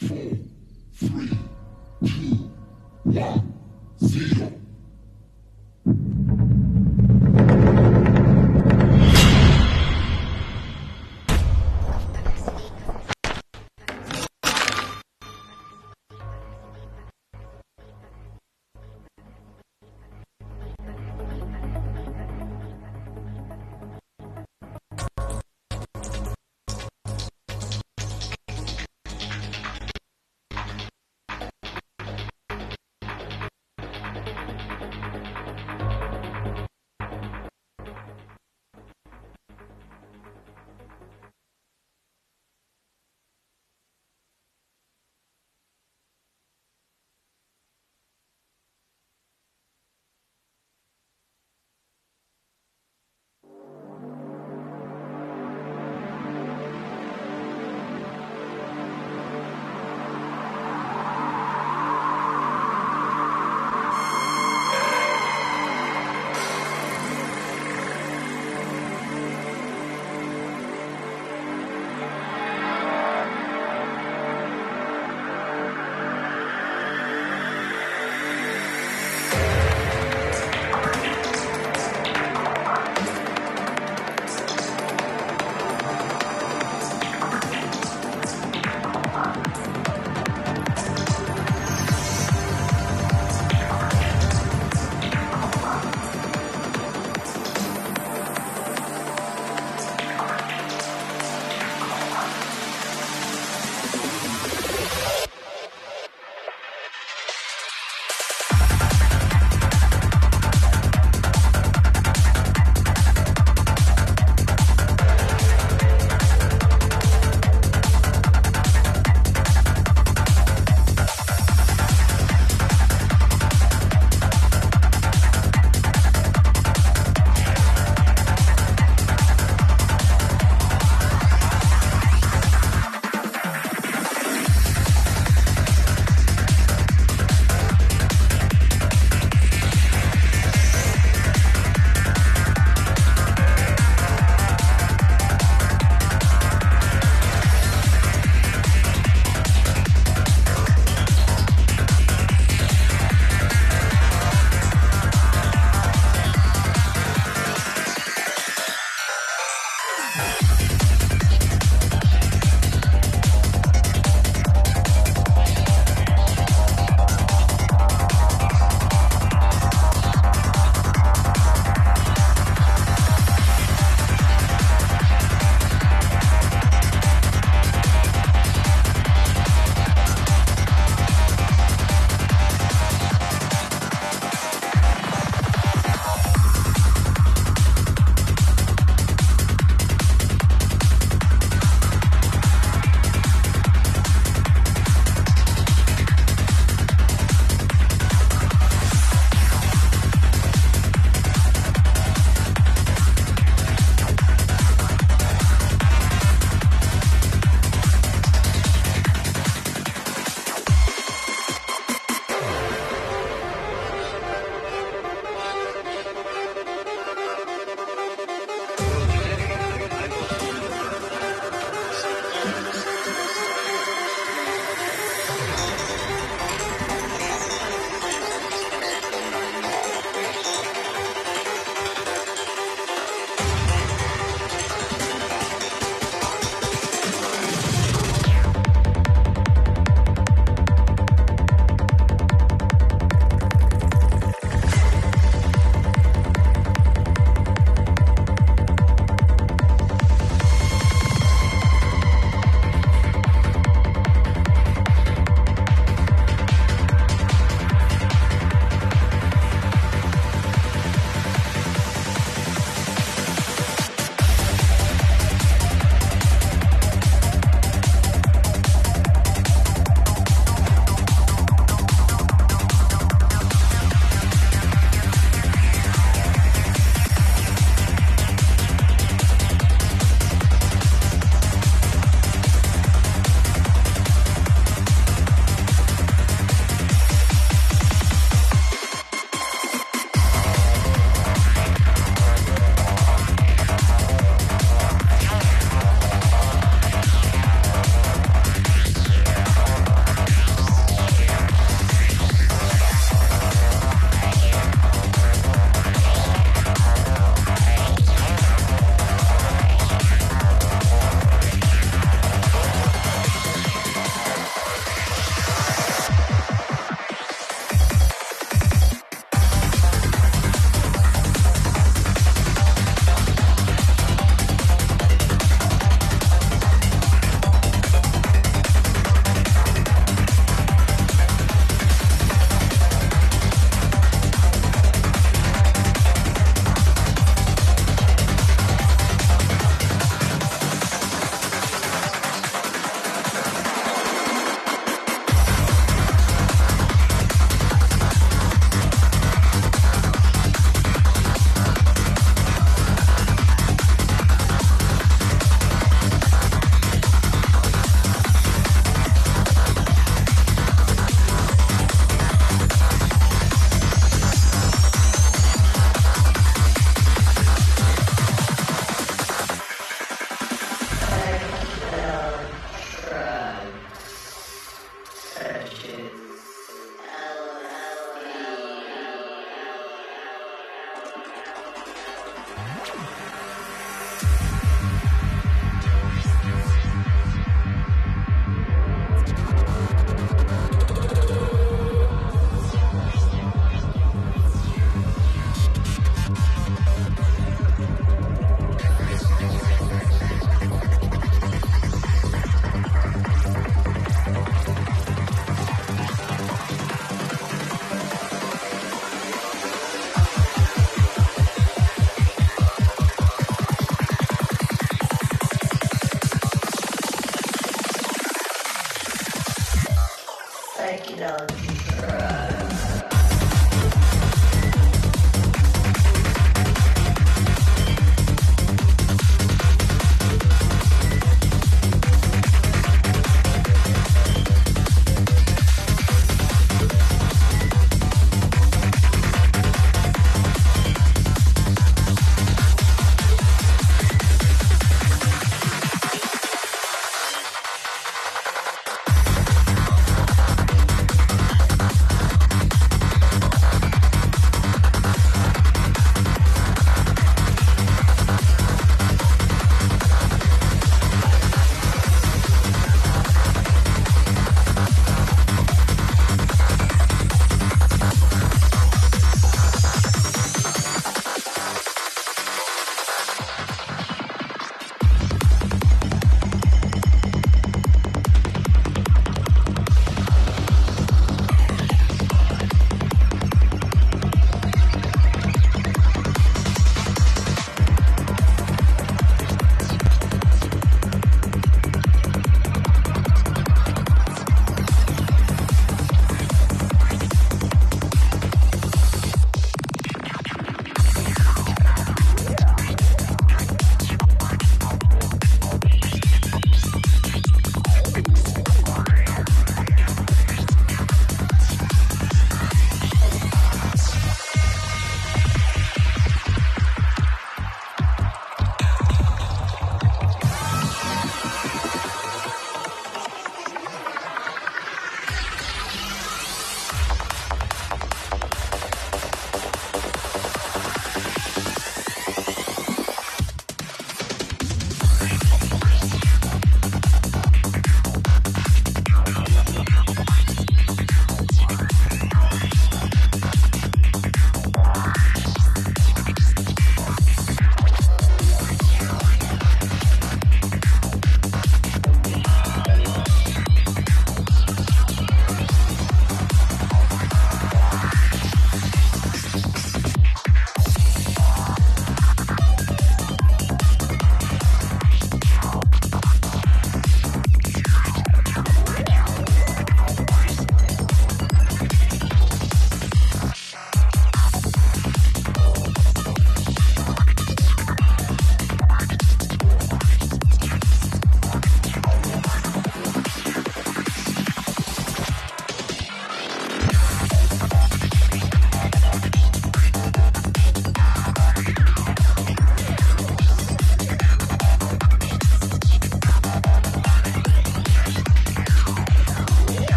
Hmm.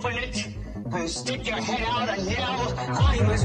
Open it. And stick your head out and yell, I was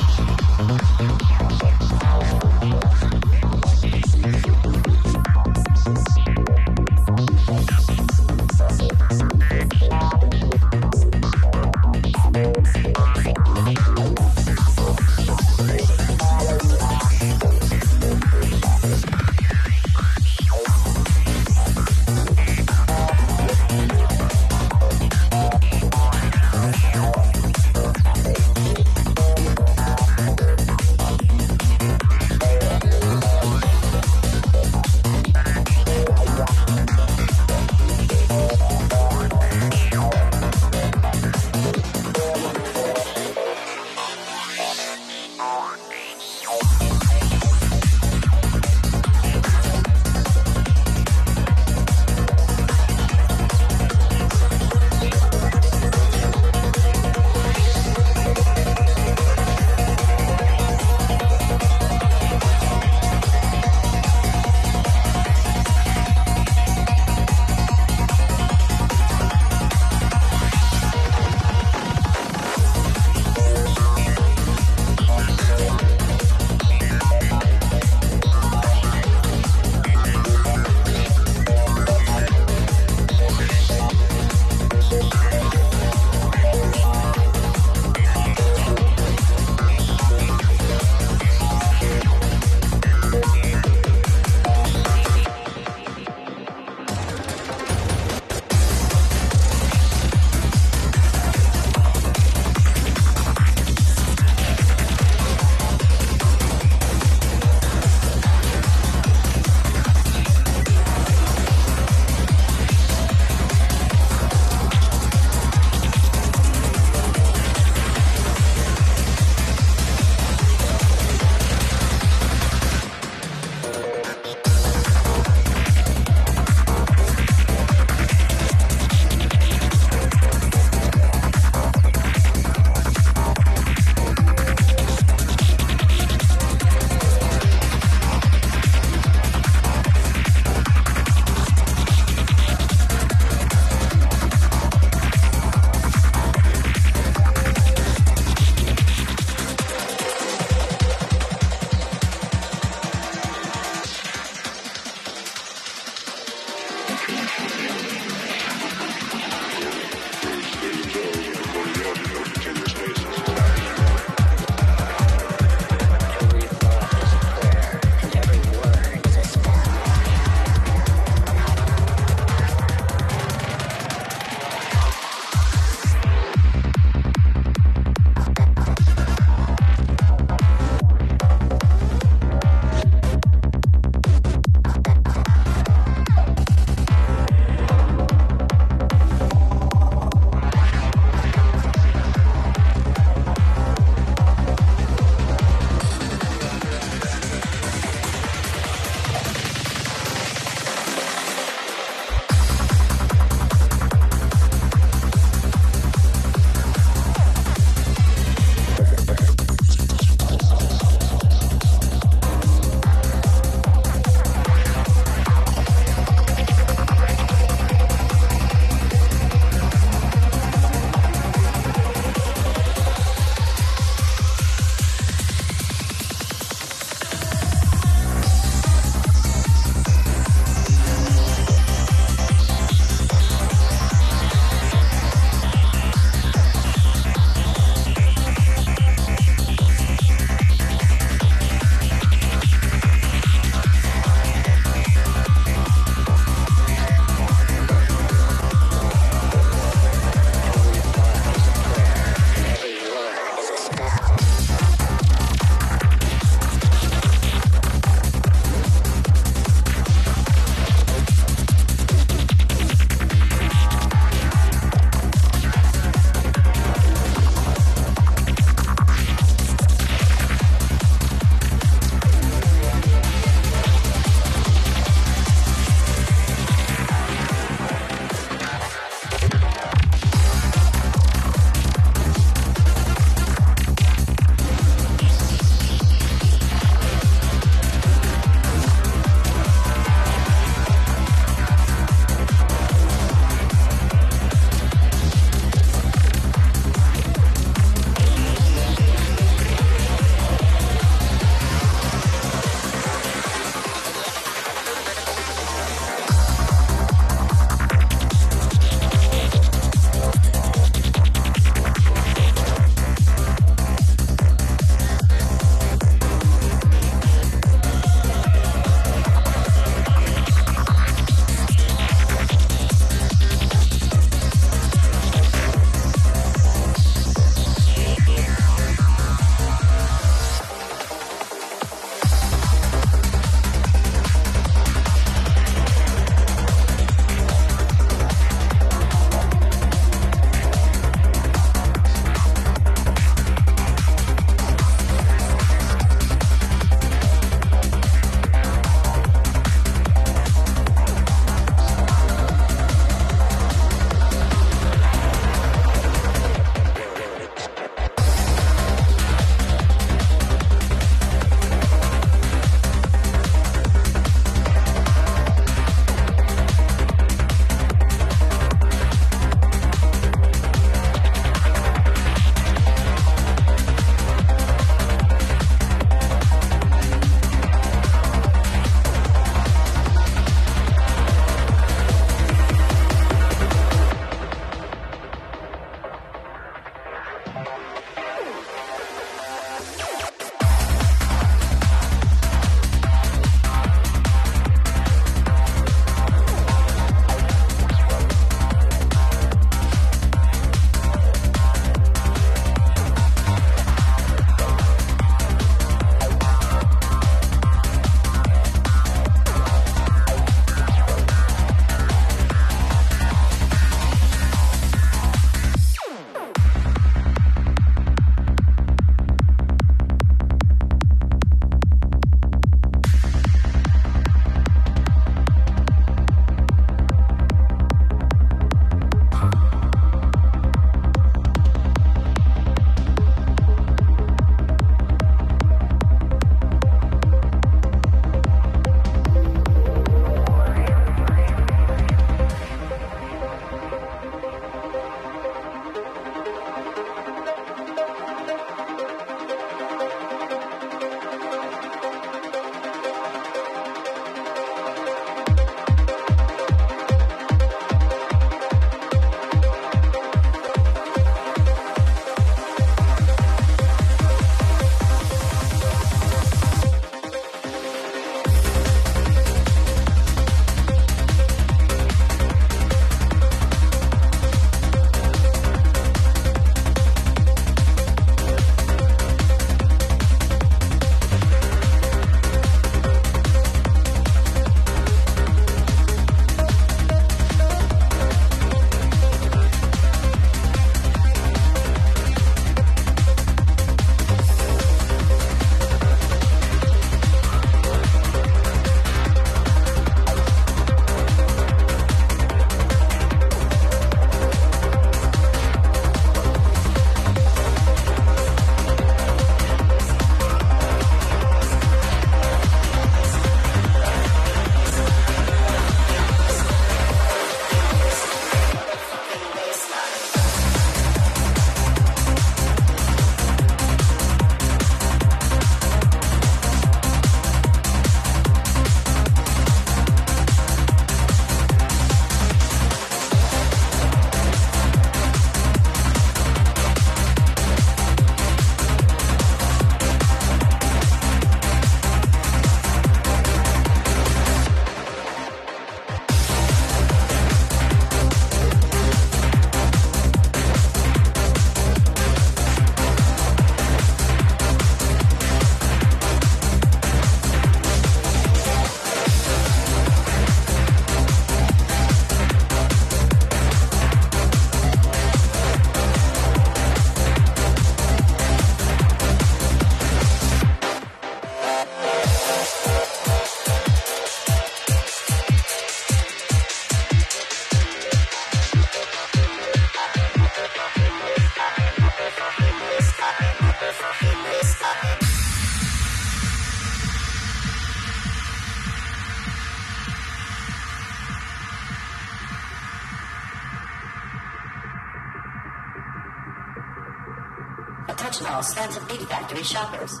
small Slanted Beat Factory shoppers.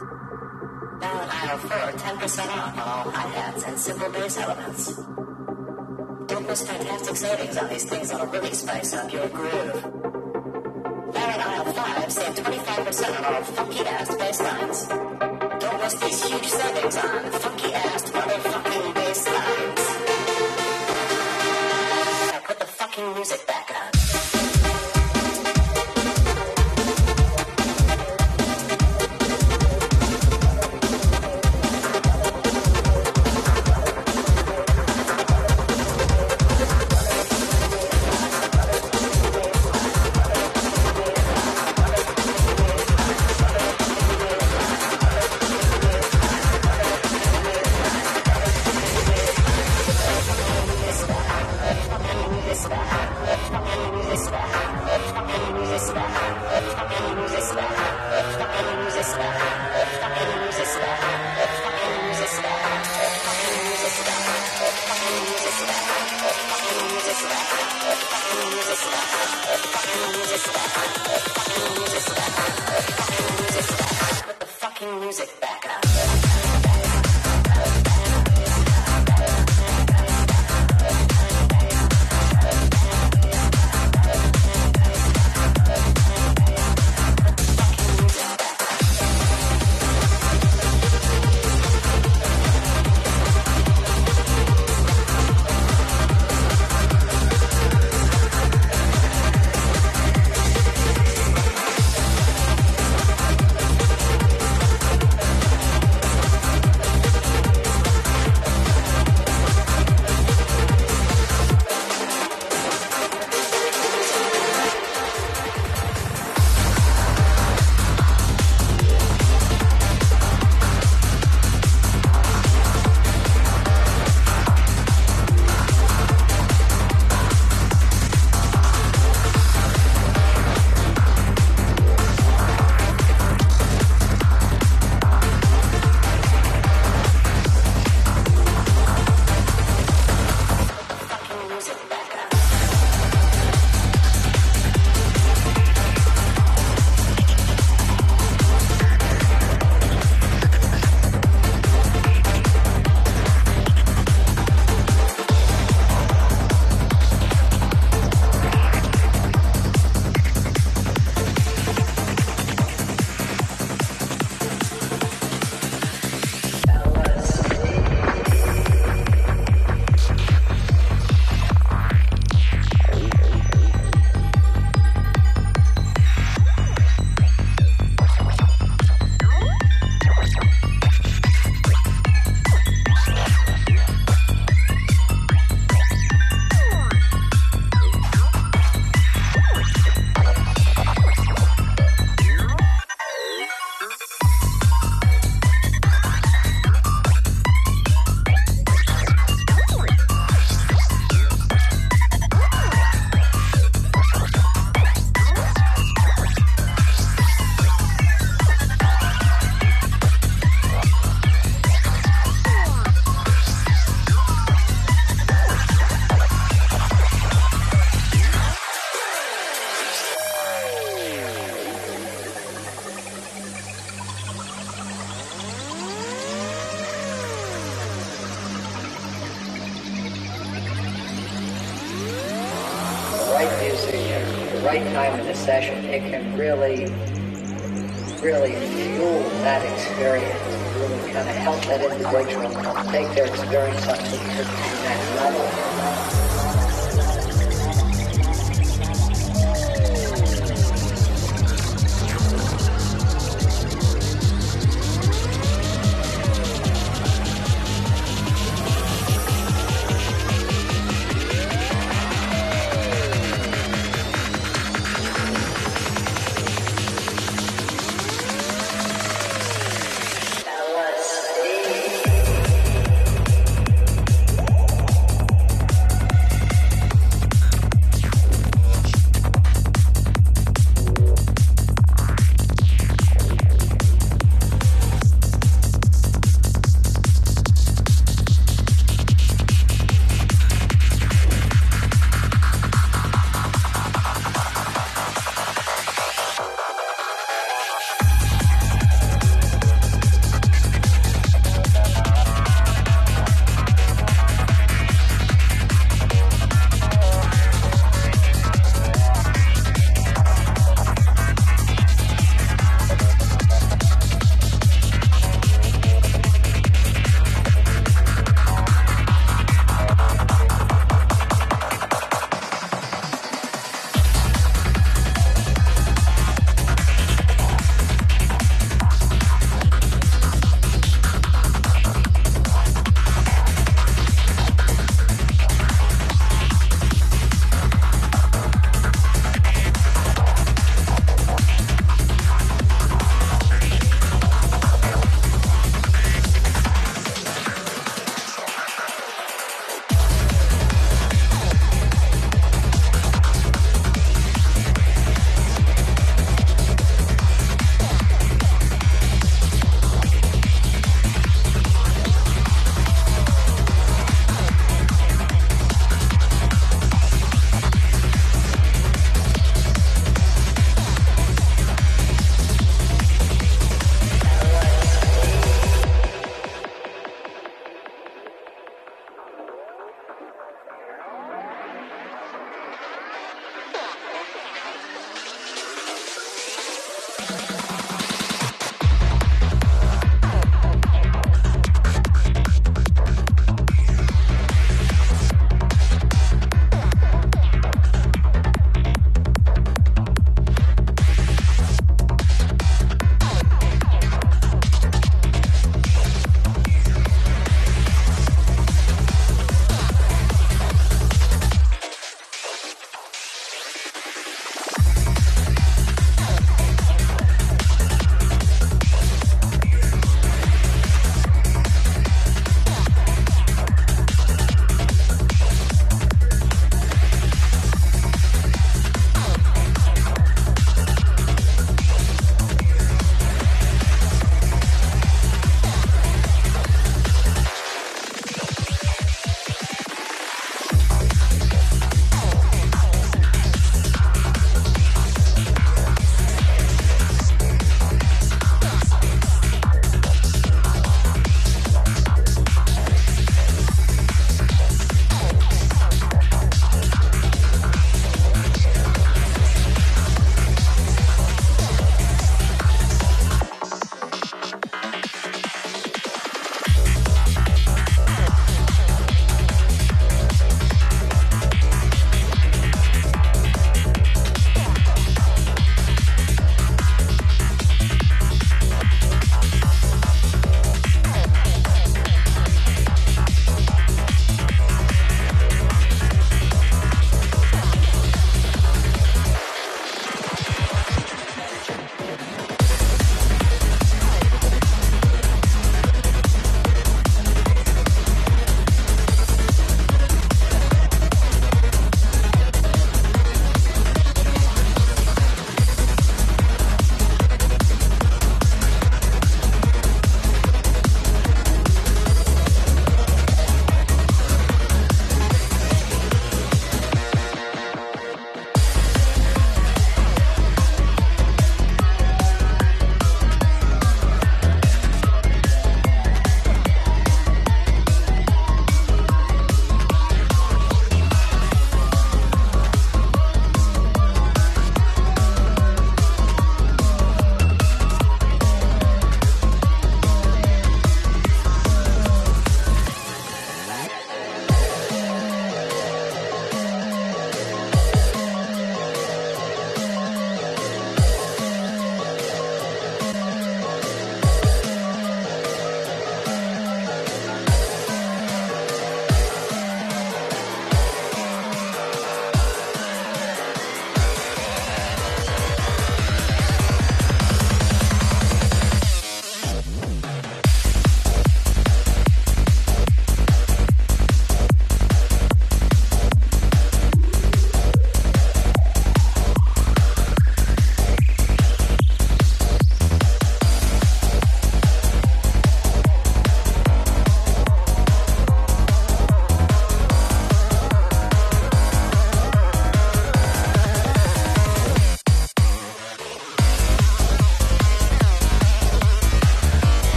Now in aisle 4, 10% off on all hi-hats and simple bass elements. Don't miss fantastic savings on these things that'll really spice up your groove. Now in aisle 5, save 25% on all funky-ass bass lines. Don't miss these huge savings on funky-ass motherfucking bass lines. Now put the fucking music back really, really fuel that experience. Really kind of help that individual take their experience up to the next level.